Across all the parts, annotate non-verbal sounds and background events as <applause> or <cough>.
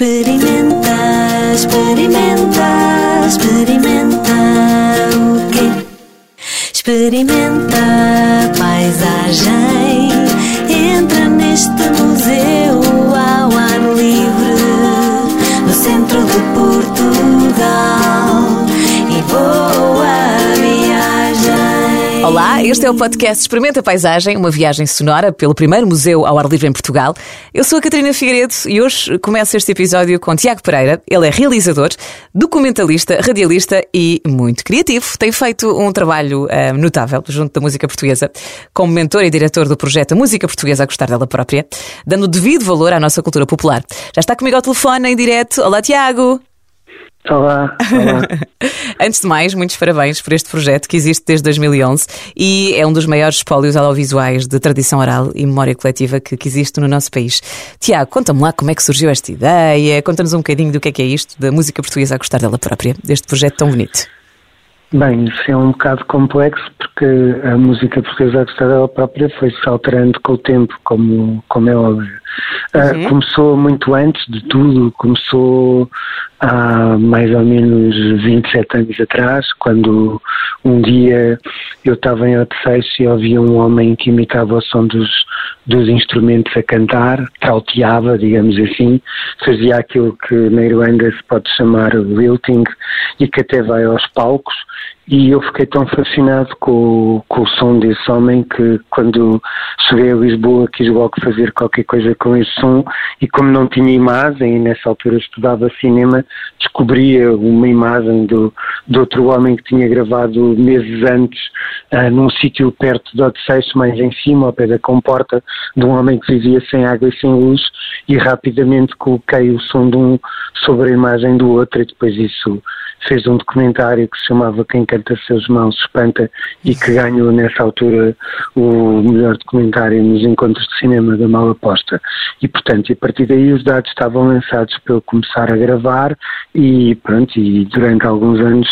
Experimenta, experimenta, experimenta o quê? Experimenta a paisagem. Entra neste museu ao ar livre, no centro de Portugal. Olá, este é o podcast Experimenta a Paisagem, uma viagem sonora pelo primeiro museu ao ar livre em Portugal. Eu sou a Catarina Figueiredo e hoje começo este episódio com Tiago Pereira. Ele é realizador, documentalista, radialista e muito criativo. Tem feito um trabalho ah, notável junto da música portuguesa, como mentor e diretor do projeto Música Portuguesa a Gostar dela própria, dando devido valor à nossa cultura popular. Já está comigo ao telefone em direto. Olá, Tiago! Olá, olá. <laughs> Antes de mais, muitos parabéns por este projeto que existe desde 2011 e é um dos maiores espólios audiovisuais de tradição oral e memória coletiva que, que existe no nosso país. Tiago, conta-me lá como é que surgiu esta ideia, conta-nos um bocadinho do que é que é isto da música portuguesa a gostar dela própria, deste projeto tão bonito. Bem, isso é um bocado complexo porque a música portuguesa a gostar dela própria foi-se alterando com o tempo, como, como é óbvio. Ah, Uhum. começou muito antes de tudo, começou há mais ou menos 27 anos atrás, quando um dia eu estava em Odisseixe e ouvia um homem que imitava o som dos, dos instrumentos a cantar, trauteava, digamos assim, fazia aquilo que na Irlanda se pode chamar lilting e que até vai aos palcos. E eu fiquei tão fascinado com, com o som desse homem que quando cheguei a Lisboa quis logo fazer qualquer coisa com esse som. E como não tinha imagem, e nessa altura estudava cinema, descobria uma imagem do, de outro homem que tinha gravado meses antes ah, num sítio perto de Odisseixe, mais em cima, ao pé da comporta, de um homem que vivia sem água e sem luz e rapidamente coloquei o som de um sobre a imagem do outro e depois isso fez um documentário que se chamava Quem Canta Seus Mãos Espanta e que ganhou nessa altura o melhor documentário nos encontros de cinema da Mal Aposta. E portanto, a partir daí os dados estavam lançados para eu começar a gravar e pronto, e durante alguns anos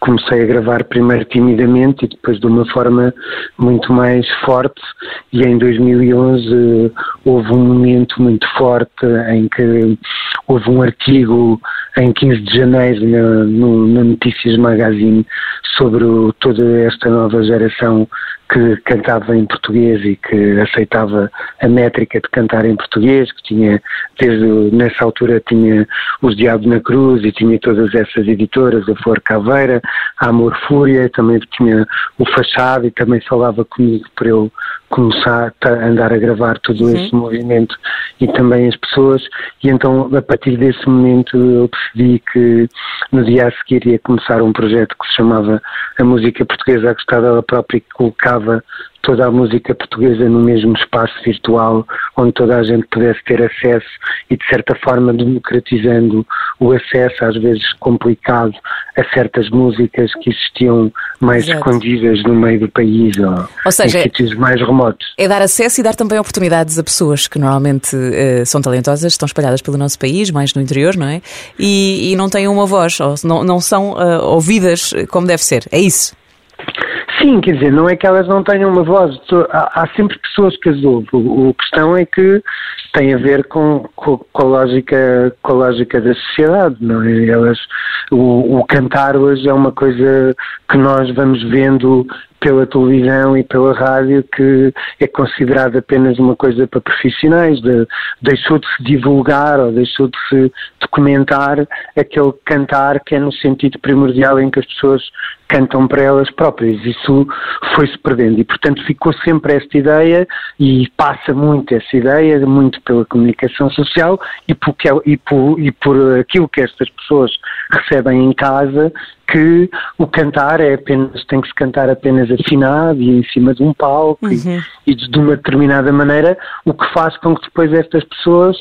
comecei a gravar primeiro timidamente e depois de uma forma muito mais forte. E em 2011 houve um momento muito forte em que houve um artigo em 15 de janeiro na, no, na Notícias Magazine sobre o- toda esta nova geração que cantava em português e que aceitava a métrica de cantar em português, que tinha, desde nessa altura tinha os Diabos na Cruz e tinha todas essas editoras, a Flor Caveira, a Amor Fúria, também tinha o Fachado e também falava comigo para eu começar a andar a gravar todo esse movimento e também as pessoas. E então a partir desse momento eu decidi que no dia a seguir ia começar um projeto que se chamava a música portuguesa a gostar dela própria que colocava toda a música portuguesa no mesmo espaço virtual onde toda a gente pudesse ter acesso e de certa forma democratizando o acesso às vezes complicado a certas músicas que existiam mais Exato. escondidas no meio do país ou, Ou seja, em sítios mais remotos. É dar acesso e dar também oportunidades a pessoas que normalmente eh, são talentosas, estão espalhadas pelo nosso país, mais no interior, não é? E, e não têm uma voz, ou não, não são eh, ouvidas como deve ser. É isso. Sim, quer dizer, não é que elas não tenham uma voz, há, há sempre pessoas que as ouvem. O, o questão é que tem a ver com, com, com a lógica, com a lógica da sociedade, não é? Elas, o, o cantar hoje é uma coisa que nós vamos vendo pela televisão e pela rádio que é considerada apenas uma coisa para profissionais, de- deixou de se divulgar ou deixou de se documentar aquele cantar que é no sentido primordial em que as pessoas cantam para elas próprias. Isso foi-se perdendo e, portanto, ficou sempre esta ideia e passa muito essa ideia, muito pela comunicação social e por, que- e por, e por aquilo que estas pessoas recebem em casa que o cantar é apenas, tem que se cantar apenas afinado e em cima de um palco e- e, de, uma determinada maneira, o que faz com que depois estas pessoas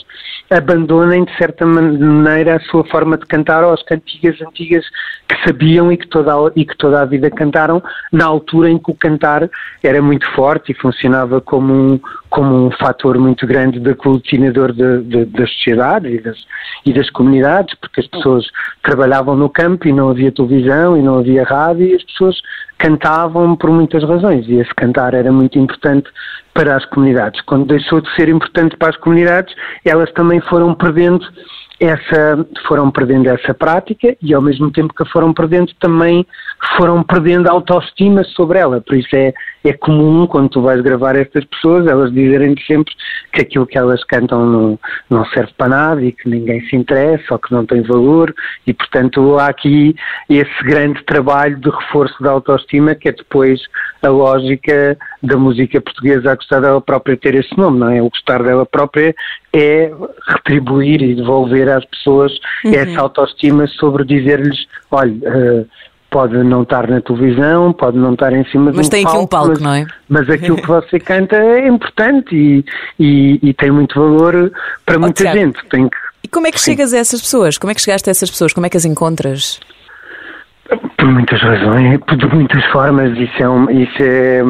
abandonem de certa man- maneira a sua forma de cantar ou as cantigas antigas que sabiam e que toda a, e que toda a vida cantaram na altura em que o cantar era muito forte e funcionava como um, como um fator muito grande de aglutinador das sociedades e das, e das comunidades, porque as pessoas trabalhavam no campo e não havia televisão e não havia rádio e as pessoas cantavam por muitas razões e esse cantar era muito importante para as comunidades. Quando deixou de ser importante para as comunidades, elas também foram perdendo essa, foram perdendo essa prática e ao mesmo tempo que a foram perdendo também foram perdendo autoestima sobre ela. Por isso é, é comum quando tu vais gravar estas pessoas, elas dizerem sempre que aquilo que elas cantam não, não serve para nada e que ninguém se interessa ou que não tem valor e portanto há aqui esse grande trabalho de reforço da autoestima que é depois a lógica da música portuguesa a gostar dela própria ter esse nome, não é? O gostar dela própria é retribuir e devolver às pessoas uhum. essa autoestima sobre dizer-lhes, olha, uh, pode não estar na televisão, pode não estar em cima de mas um tem palco, aqui um palco, mas, não é? Mas aquilo que você canta é importante e, e, e tem muito valor para muita oh, gente. Tem que, e como é que sim. chegas a essas pessoas? Como é que chegaste a essas pessoas? Como é que as encontras? Por muitas razões, de muitas formas, isso é, um, isso é,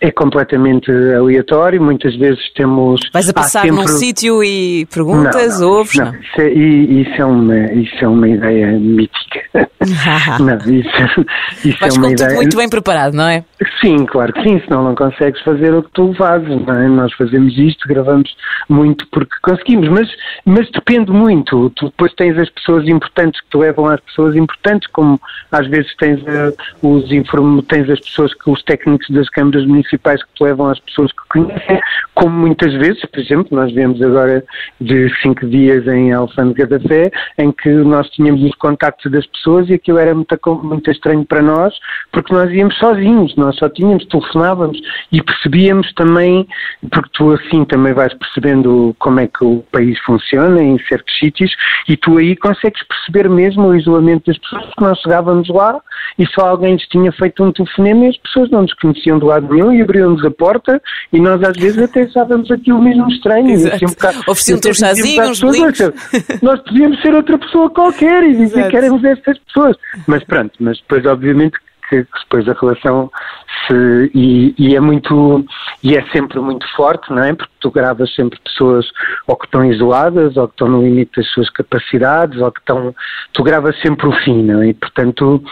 é completamente aleatório. Muitas vezes temos. Vais a passar sempre... num sítio e perguntas, não, não, ouves? Não, Isso, é, isso, é uma, isso é uma ideia mítica. <laughs> não, isso, isso Vais é uma com ideia. tudo muito bem preparado, não é? Sim, claro que sim, senão não consegues fazer o que tu fazes, não é? Nós fazemos isto, gravamos muito porque conseguimos, mas, mas depende muito. Tu depois tens as pessoas importantes que te levam às pessoas importantes, como às vezes tens, uh, os inform... tens as pessoas que os técnicos das câmaras municipais que te levam às pessoas que conhecem, como muitas vezes, por exemplo, nós vemos agora de cinco dias em Alfândega da Fé, em que nós tínhamos os contactos das pessoas e aquilo era muito, muito estranho para nós, porque nós íamos sozinhos, nós só tínhamos, telefonávamos e percebíamos também, porque tu assim também vais percebendo como é que o país funciona em certos sítios e tu aí consegues perceber mesmo o isolamento das pessoas, porque nós chegávamos lá e só alguém lhes tinha feito um telefonema e as pessoas não nos conheciam do lado nenhum e abriam-nos a porta e nós às vezes até achávamos aquilo mesmo estranho. Assim, um Ofereciam-te um chazinho, uns Nós podíamos ser outra pessoa qualquer e dizer Exato. que éramos estas pessoas. Mas pronto, mas depois obviamente que, depois a relação se, e, e, é muito e é sempre muito forte, não é? Porque tu gravas sempre pessoas ou que estão isoladas, ou que estão no limite das suas capacidades, ou que estão tu gravas sempre o fim, não é? E portanto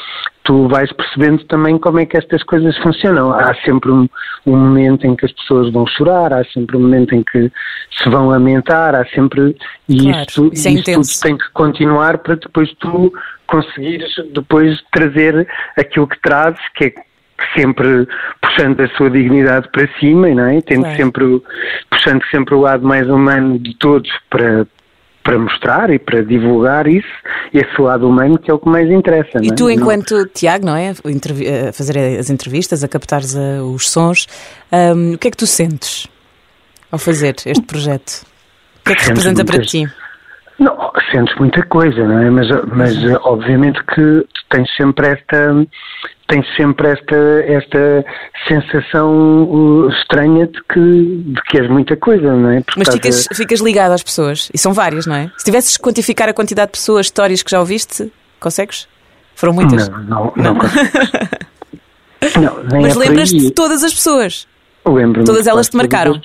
tu vais percebendo também como é que estas coisas funcionam. Há sempre um, um, momento em que as pessoas vão chorar, há sempre um momento em que se vão lamentar, há sempre. E claro, isto, isso é isto tudo tem que continuar para depois tu conseguires depois trazer aquilo que trazes, que é sempre puxando a sua dignidade para cima, não é? Tendo claro. sempre, puxando sempre o lado mais humano de todos para, para mostrar e para divulgar isso, esse lado humano que é o que mais interessa. E é? tu, enquanto não... Tiago, não é? A fazer as entrevistas, a captares os sons, um, o que é que tu sentes ao fazer este projeto? O que é que representa para ti? Não, sentes muita coisa, não é? Mas, mas obviamente que tens sempre esta tens sempre esta, esta sensação estranha de que, de que és muita coisa, não é? Porque Mas ficas, a... ficas ligado às pessoas, e são várias, não é? Se tivesses que quantificar a quantidade de pessoas, histórias que já ouviste, consegues? Foram muitas? Não, não, não, não. <laughs> não Mas é lembras-te de todas as pessoas? Lembro-me. Todas elas te marcaram?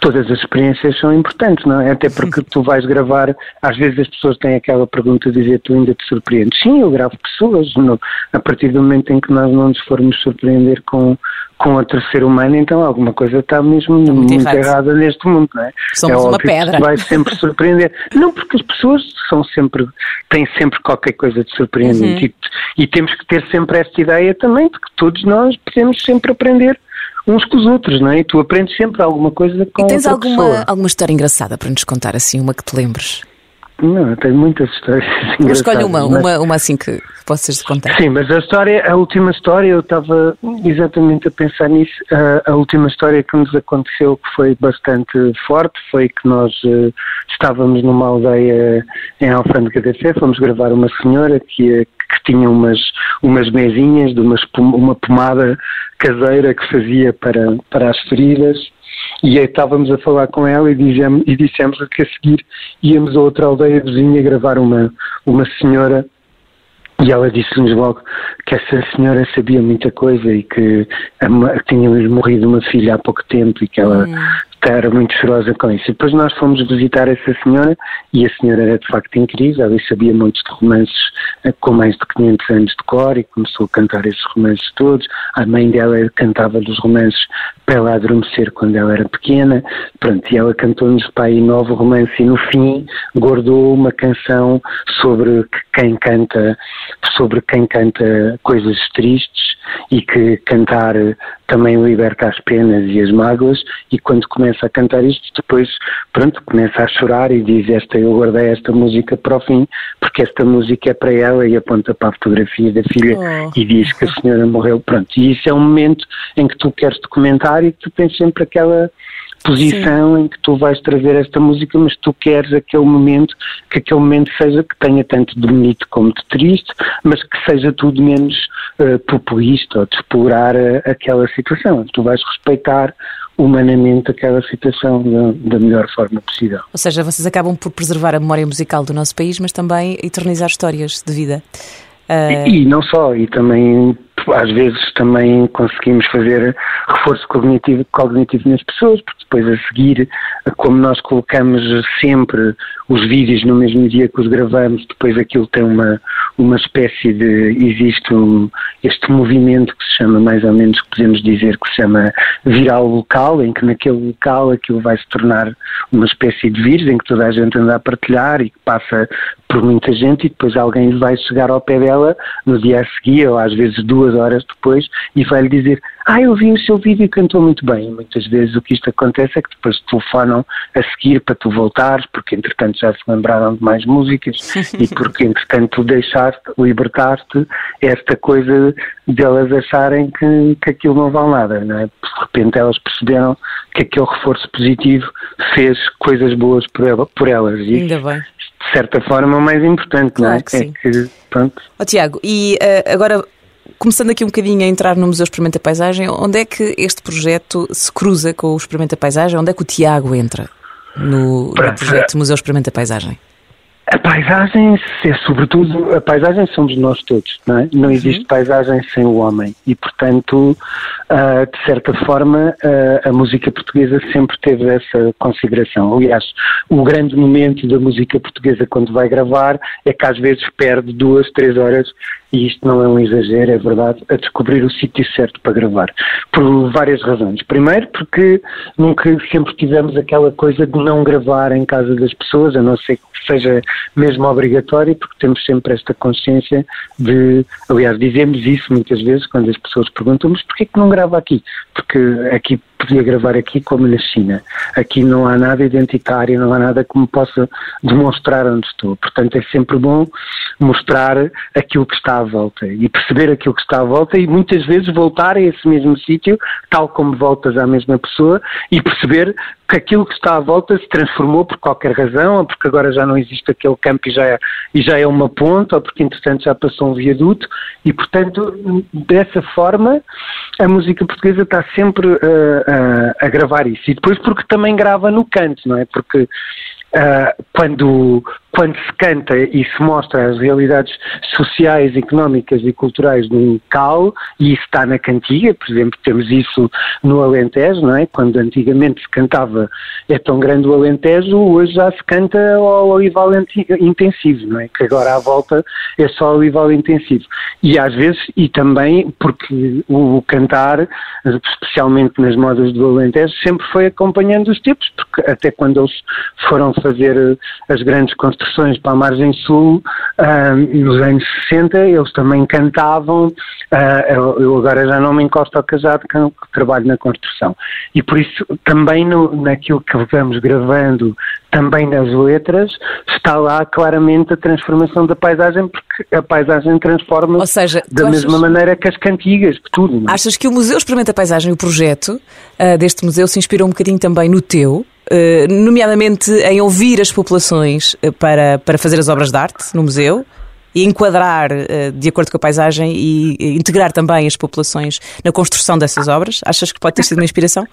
Todas as experiências são importantes, não é? Até porque tu vais gravar, às vezes as pessoas têm aquela pergunta de dizer tu ainda te surpreendes. Sim, eu gravo pessoas. No, a partir do momento em que nós não nos formos surpreender com, com outro ser humano, então alguma coisa está mesmo muito, muito errada neste mundo, não é? Somos é uma pedra. Vai sempre surpreender. não, porque as pessoas são sempre, têm sempre qualquer coisa de surpreendente uhum. e, e temos que ter sempre esta ideia também de que todos nós podemos sempre aprender uns com os outros, não é? E tu aprendes sempre alguma coisa com E tens alguma, pessoa. alguma história engraçada para nos contar, assim, uma que te lembres? Não, tenho muitas histórias <laughs> Mas escolhe uma, mas... uma, uma assim que possas contar. Sim, mas a história, a última história, eu estava exatamente a pensar nisso. A, a, última história que nos aconteceu, que foi bastante forte, foi que nós uh, estávamos numa aldeia em Alfândega da Fé, fomos gravar uma senhora que, que tinha umas, umas mesinhas de uma, uma pomada caseira que fazia para, para as feridas e aí estávamos a falar com ela e, dizemos, e dissemos que a seguir íamos a outra aldeia vizinha gravar uma, uma senhora e ela disse-nos logo que essa senhora sabia muita coisa e que tinha morrido uma filha há pouco tempo e que ela hum. Era muito chorosa com isso. E depois nós fomos visitar essa senhora e a senhora era de facto incrível, ela sabia muitos de romances eh, com mais de 500 anos de cor e começou a cantar esses romances todos. A mãe dela cantava os romances para ela adormecer quando ela era pequena. Pronto, e ela cantou-nos aí novo romance e no fim guardou uma canção sobre quem canta, sobre quem canta coisas tristes e que cantar também liberta as penas e as mágoas e quando começa a cantar isto depois pronto começa a chorar e diz esta eu guardei esta música para o fim porque esta música é para ela e aponta para a fotografia da filha oh. e diz que a senhora morreu pronto e isso é um momento em que tu queres documentar e que tu tens sempre aquela posição Sim. em que tu vais trazer esta música, mas tu queres aquele momento, que aquele momento seja que tenha tanto de bonito como de triste, mas que seja tudo menos uh, populista ou de explorar uh, aquela situação. Tu vais respeitar humanamente aquela situação da, da, melhor forma possível. Ou seja, vocês acabam por preservar a memória musical do nosso país, mas também eternizar histórias de vida. Uh... E, e não só, e também às vezes também conseguimos fazer reforço cognitivo, cognitivo nas pessoas, porque depois a seguir, como nós colocamos sempre os vídeos no mesmo dia que os gravamos, depois aquilo tem uma, uma espécie de. existe um, este movimento que se chama, mais ou menos, que podemos dizer que se chama viral local, em que naquele local aquilo vai se tornar uma espécie de vírus, em que toda a gente anda a partilhar e que passa por muita gente e depois alguém vai chegar ao pé dela no dia a seguir, ou às vezes duas horas depois, e vai-lhe dizer ah, eu vi o seu vídeo e cantou muito bem. Muitas vezes o que isto acontece é que depois telefonam a seguir para tu voltares, porque entretanto já se lembraram de mais músicas <laughs> e porque entretanto tu deixaste, libertaste esta coisa delas acharem que, que aquilo não vale nada, não é? De repente elas perceberam que aquele reforço positivo fez coisas boas por, ela, por elas. E Ainda bem. De certa forma, o mais importante, claro não é? Que é sim. É que, pronto. Oh, Tiago, e uh, agora começando aqui um bocadinho a entrar no Museu Experimenta Paisagem, onde é que este projeto se cruza com o Experimenta Paisagem? Onde é que o Tiago entra no, no projeto Museu Experimenta Paisagem? A paisagem é sobretudo, a paisagem somos nós todos, não é? Não existe uhum. paisagem sem o homem e, portanto, uh, de certa forma, uh, a música portuguesa sempre teve essa consideração. Aliás, o grande momento da música portuguesa quando vai gravar é que às vezes perde duas, três horas e isto não é um exagero, é verdade, a descobrir o sítio certo para gravar. Por várias razões. Primeiro, porque nunca sempre tivemos aquela coisa de não gravar em casa das pessoas, a não ser que seja mesmo obrigatório, porque temos sempre esta consciência de, aliás, dizemos isso muitas vezes quando as pessoas perguntam, mas porquê que não grava aqui? Porque aqui podia gravar aqui como na China. Aqui não há nada identitário, não há nada que me possa demonstrar onde estou. Portanto, é sempre bom mostrar aquilo que está à volta e perceber aquilo que está à volta e muitas vezes voltar a esse mesmo sítio, tal como voltas à mesma pessoa e perceber que aquilo que está à volta se transformou por qualquer razão, ou porque agora já não existe aquele campo e já é, e já é uma ponte, ou porque entretanto já passou um viaduto, e portanto, dessa forma, a música portuguesa está sempre uh, uh, a gravar isso. E depois porque também grava no canto, não é? Porque uh, quando quando se canta e se mostra as realidades sociais, económicas e culturais de um local, e isso está na cantiga, por exemplo, temos isso no Alentejo, não é? Quando antigamente se cantava é tão grande o Alentejo, hoje já se canta ao olival intensivo, não é? Que agora à volta é só olival intensivo. E às vezes, e também porque o cantar, especialmente nas modas do Alentejo, sempre foi acompanhando os tempos, porque até quando eles foram fazer as grandes construções para a margem sul, nos anos 60, eles também cantavam. Uh, eu agora já não me encosto ao casado, que, trabalho na construção. E por isso, também no, naquilo que vamos gravando, também nas letras, está lá claramente a transformação da paisagem, porque a paisagem transforma se da mesma achas... maneira que as cantigas, que tudo. Não? É? Achas que o Museu Experimenta a Paisagem, o projeto uh, deste museu, se inspirou um bocadinho também no teu? Eh, nomeadamente em ouvir as populações eh, para, para fazer as obras de arte no museu e enquadrar eh, de acordo com a paisagem e integrar também as populações na construção dessas obras? Achas que pode ter sido uma inspiração?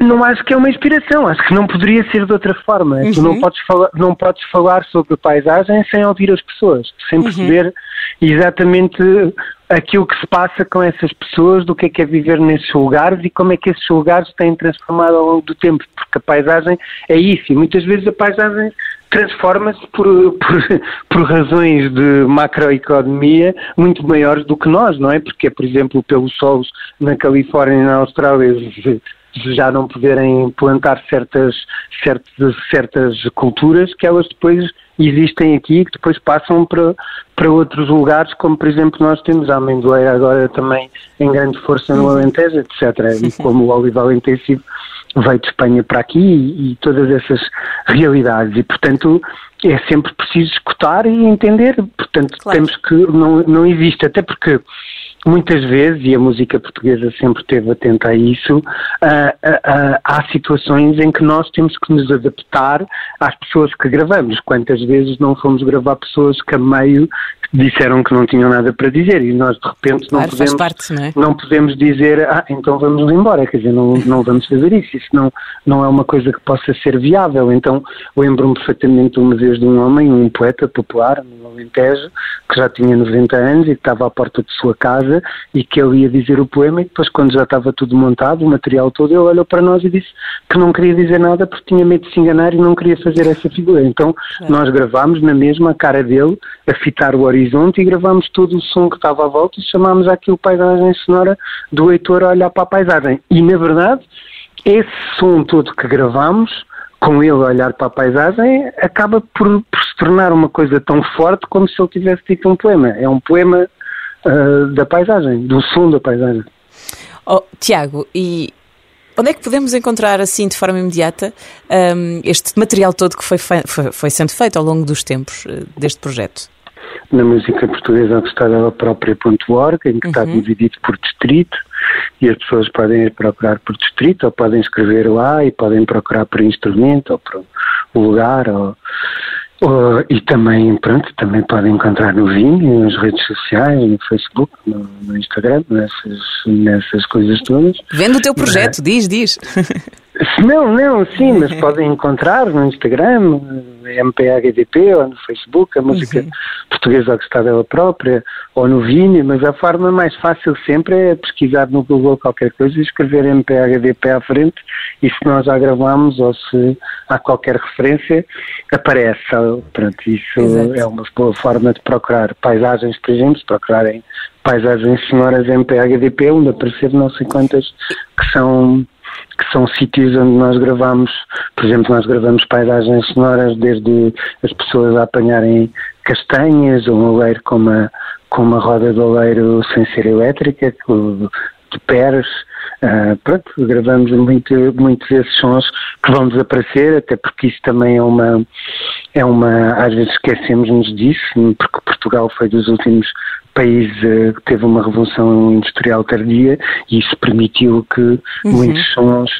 Não acho que é uma inspiração, acho que não poderia ser de outra forma. Uhum. Tu não podes, falar, não podes falar sobre paisagem sem ouvir as pessoas, sem uhum. perceber uhum. exatamente aquilo que se passa com essas pessoas, do que é que é viver nesses lugares e como é que esses lugares têm transformado ao longo do tempo, porque a paisagem é isso, e muitas vezes a paisagem transforma-se por, por, por, razões de macroeconomia muito maiores do que nós, não é? Porque, por exemplo, pelos solos na Califórnia e na Austrália já não poderem plantar certas, certas, certas culturas que elas depois existem aqui que depois passam para, para outros lugares, como por exemplo nós temos a amendoeira agora também em grande força no uhum. Alentejo, etc. E como o olival intensivo veio de Espanha para aqui e, e todas essas realidades. E portanto é sempre preciso escutar e entender. Portanto claro. temos que, não, não existe, até porque muitas vezes, e a música portuguesa sempre esteve atenta a isso, uh, uh, uh, há situações em que nós temos que nos adaptar às pessoas que gravamos. Quantas vezes não fomos gravar pessoas que a meio disseram que não tinham nada para dizer e nós de repente claro, não, podemos, parte, não, é? não, podemos dizer, ah, então vamos embora, quer dizer, não, não vamos fazer isso, isso não, não é uma coisa que possa ser viável. Então lembro-me perfeitamente uma vez de um homem, um poeta popular, no Alentejo, que já tinha 90 anos e que estava à porta de sua casa e que ele ia dizer o poema e depois quando já estava tudo montado, o material todo, ele olhou para nós e disse que não queria dizer nada porque tinha medo de se enganar e não queria fazer essa figura. Então é. nós gravámos na mesma cara dele a fitar o horizonte e gravámos todo o som que estava à volta e chamámos aquilo paisagem sonora do Heitor a olhar para a paisagem. E na verdade, esse som todo que gravámos com ele a olhar para a paisagem, acaba por, por, se tornar uma coisa tão forte como se ele tivesse dito um poema. É um poema uh, da paisagem, do som da paisagem. Oh, Tiago, e onde é que podemos encontrar assim de forma imediata um, este material todo que foi, foi, foi, sendo feito ao longo dos tempos uh, deste projeto? Na música portuguesa gostada própria.org, em que uhum. está dividido por distrito, e as pessoas podem ir procurar por distrito, ou podem escrever lá e podem procurar por instrumento, ou por lugar, ou, ou, e também, pronto, também podem encontrar no Vimeo, nas redes sociais, no Facebook, no, no Instagram, nessas, nessas coisas todas. Vendo o teu projeto, diz, diz. <laughs> Não, não, sim, mas <laughs> podem encontrar no Instagram, MPHDP, ou no Facebook, a música uhum. portuguesa gostar dela própria, ou no Vini, mas a forma mais fácil sempre é pesquisar no Google qualquer coisa e escrever MPHDP à frente, e se nós já gravamos ou se há qualquer referência, aparece. Pronto, isso Exato. é uma boa forma de procurar paisagens, por exemplo, se procurarem paisagens sonoras MPHDP, onde aparecer não sei quantas que são que são sítios onde nós gravamos, por exemplo, nós gravamos paisagens sonoras desde as pessoas a apanharem castanhas, ou um oleiro com uma, com uma roda de oleiro sem ser elétrica, de peres, uh, pronto, gravamos muito, muitos desses sons que vão desaparecer, até porque isso também é uma, é uma, às vezes esquecemos-nos disso, porque Portugal foi dos últimos país uh, teve uma revolução industrial tardia e isso permitiu que uhum. muitos sons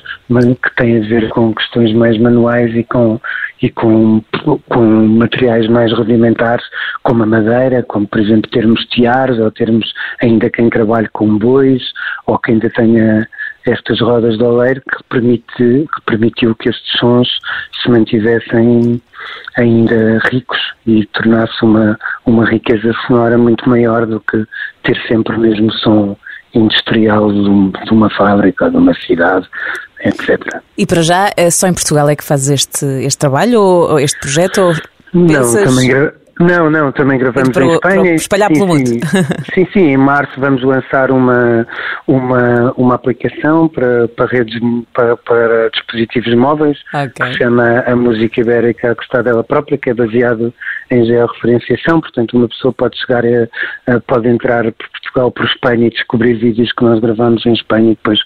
que têm a ver com questões mais manuais e com e com, com materiais mais rudimentares, como a madeira, como por exemplo termos tiares ou termos ainda quem trabalhe com bois ou quem ainda tenha estas rodas de oleiro que, permite, que permitiu que estes sons se mantivessem ainda ricos e tornasse uma, uma riqueza sonora muito maior do que ter sempre o mesmo som industrial de, de uma fábrica, de uma cidade, etc. E para já, é só em Portugal é que fazes este, este trabalho ou, ou este projeto? Ou não, pensas... também, não, não, também gravamos para, em Espanha. Para espalhar sim, pelo mundo. <laughs> Sim, sim, em março vamos lançar uma, uma, uma aplicação para, para redes, para, para dispositivos móveis, okay. que se chama a Música Ibérica a gostar dela própria, que é baseado em georreferenciação, portanto uma pessoa pode chegar a, a, pode entrar por Portugal, por Espanha e descobrir vídeos que nós gravamos em Espanha e depois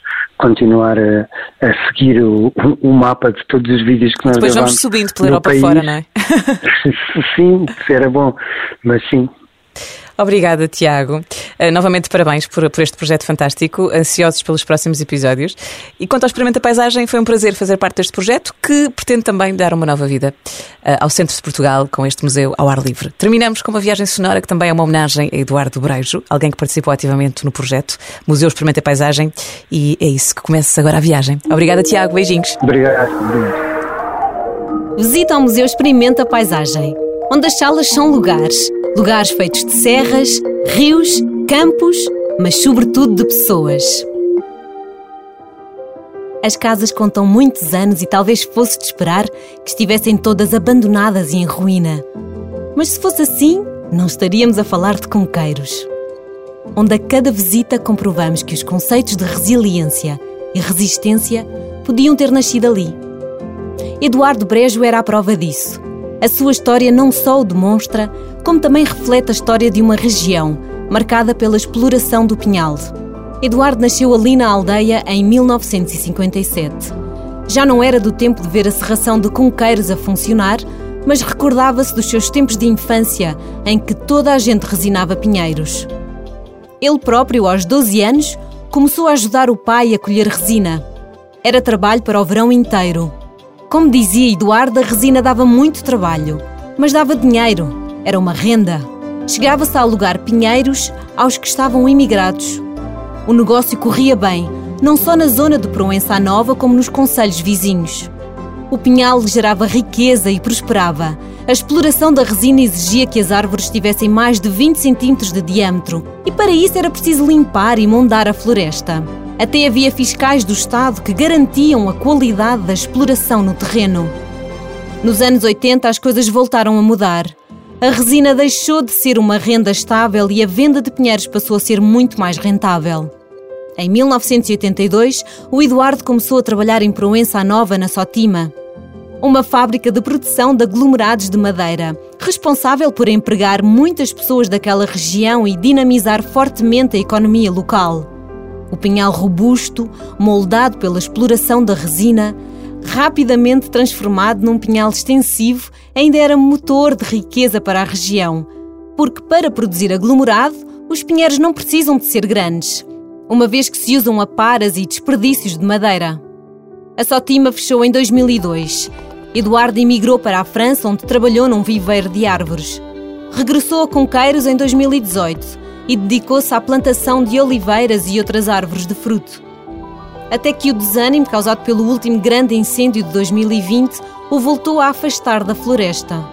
continuar a, a seguir o, o, mapa de todos os vídeos que nós depois vamos subindo pela Europa país. fora, não é? <laughs> sim, era bom, mas sim. Obrigada, Tiago. Uh, novamente, parabéns por, por este projeto fantástico, ansiosos pelos próximos episódios. E quanto ao Experimento da Paisagem, foi um prazer fazer parte deste projeto que pretende também dar uma nova vida uh, ao centro de Portugal com este museu ao ar livre. Terminamos com uma viagem sonora que também é uma homenagem a Eduardo Brejo, alguém que participou ativamente no projeto Museu Experimenta Paisagem. E é isso que começa agora a viagem. Obrigada, Tiago. Beijinhos. Obrigado. Visita ao Museu Experimenta Paisagem, onde as salas são lugares. Lugares feitos de serras, rios, campos, mas sobretudo de pessoas. As casas contam muitos anos e talvez fosse de esperar que estivessem todas abandonadas e em ruína. Mas se fosse assim, não estaríamos a falar de conqueiros. Onde a cada visita comprovamos que os conceitos de resiliência e resistência podiam ter nascido ali. Eduardo Brejo era a prova disso. A sua história não só o demonstra, como também reflete a história de uma região marcada pela exploração do pinhal. Eduardo nasceu ali na aldeia em 1957. Já não era do tempo de ver a serração de conqueiros a funcionar, mas recordava-se dos seus tempos de infância em que toda a gente resinava pinheiros. Ele próprio, aos 12 anos, começou a ajudar o pai a colher resina. Era trabalho para o verão inteiro. Como dizia Eduardo, a resina dava muito trabalho, mas dava dinheiro, era uma renda. Chegava-se a alugar pinheiros aos que estavam imigrados o negócio corria bem, não só na zona de Proença Nova, como nos conselhos vizinhos. O pinhal gerava riqueza e prosperava. A exploração da resina exigia que as árvores tivessem mais de 20 centímetros de diâmetro, e para isso era preciso limpar e mondar a floresta. Até havia fiscais do Estado que garantiam a qualidade da exploração no terreno. Nos anos 80 as coisas voltaram a mudar. A resina deixou de ser uma renda estável e a venda de pinheiros passou a ser muito mais rentável. Em 1982, o Eduardo começou a trabalhar em Proença Nova, na Sotima, uma fábrica de produção de aglomerados de madeira, responsável por empregar muitas pessoas daquela região e dinamizar fortemente a economia local. O pinhal robusto, moldado pela exploração da resina, rapidamente transformado num pinhal extensivo, ainda era motor de riqueza para a região, porque para produzir aglomerado, os pinheiros não precisam de ser grandes, uma vez que se usam aparas e desperdícios de madeira. A Sotima fechou em 2002. Eduardo emigrou para a França, onde trabalhou num viveiro de árvores. Regressou a Conqueiros em 2018 e dedicou-se à plantação de oliveiras e outras árvores de fruto até que o desânimo causado pelo último grande incêndio de 2020 o voltou a afastar da floresta.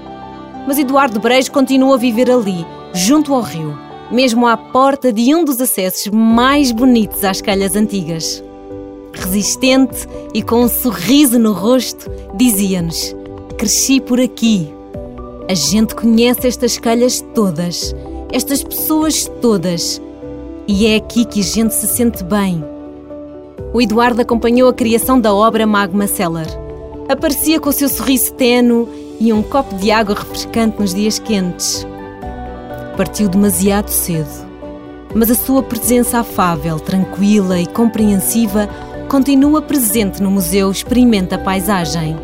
Mas Eduardo Brejo continua a viver ali, junto ao rio, mesmo à porta de um dos acessos mais bonitos às calhas antigas. Resistente e com um sorriso no rosto, dizia-nos: Cresci por aqui. A gente conhece estas calhas todas, estas pessoas todas. E é aqui que a gente se sente bem o Eduardo acompanhou a criação da obra Magma Cellar. Aparecia com o seu sorriso tenue e um copo de água refrescante nos dias quentes. Partiu demasiado cedo, mas a sua presença afável, tranquila e compreensiva continua presente no museu Experimenta a Paisagem.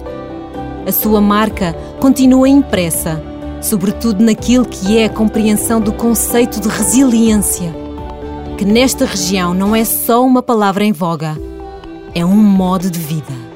A sua marca continua impressa, sobretudo naquilo que é a compreensão do conceito de resiliência que nesta região não é só uma palavra em voga, é um modo de vida.